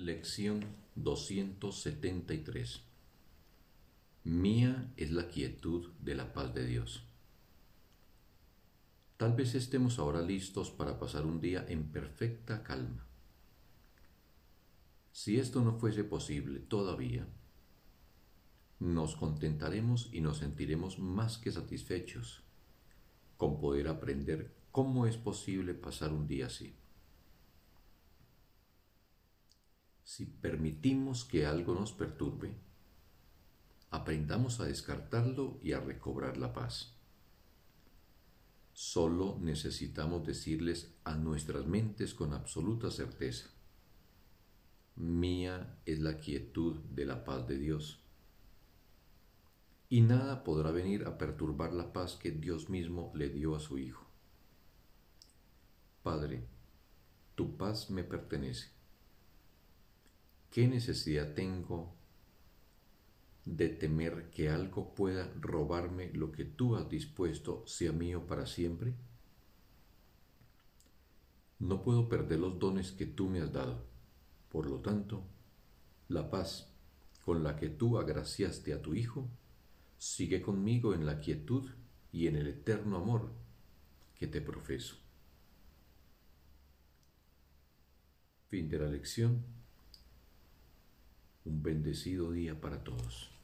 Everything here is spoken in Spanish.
Lección 273 Mía es la quietud de la paz de Dios. Tal vez estemos ahora listos para pasar un día en perfecta calma. Si esto no fuese posible todavía, nos contentaremos y nos sentiremos más que satisfechos con poder aprender cómo es posible pasar un día así. Si permitimos que algo nos perturbe, aprendamos a descartarlo y a recobrar la paz. Solo necesitamos decirles a nuestras mentes con absoluta certeza, mía es la quietud de la paz de Dios. Y nada podrá venir a perturbar la paz que Dios mismo le dio a su Hijo. Padre, tu paz me pertenece. ¿Qué necesidad tengo de temer que algo pueda robarme lo que tú has dispuesto sea mío para siempre? No puedo perder los dones que tú me has dado. Por lo tanto, la paz con la que tú agraciaste a tu Hijo sigue conmigo en la quietud y en el eterno amor que te profeso. Fin de la lección. Un bendecido día para todos.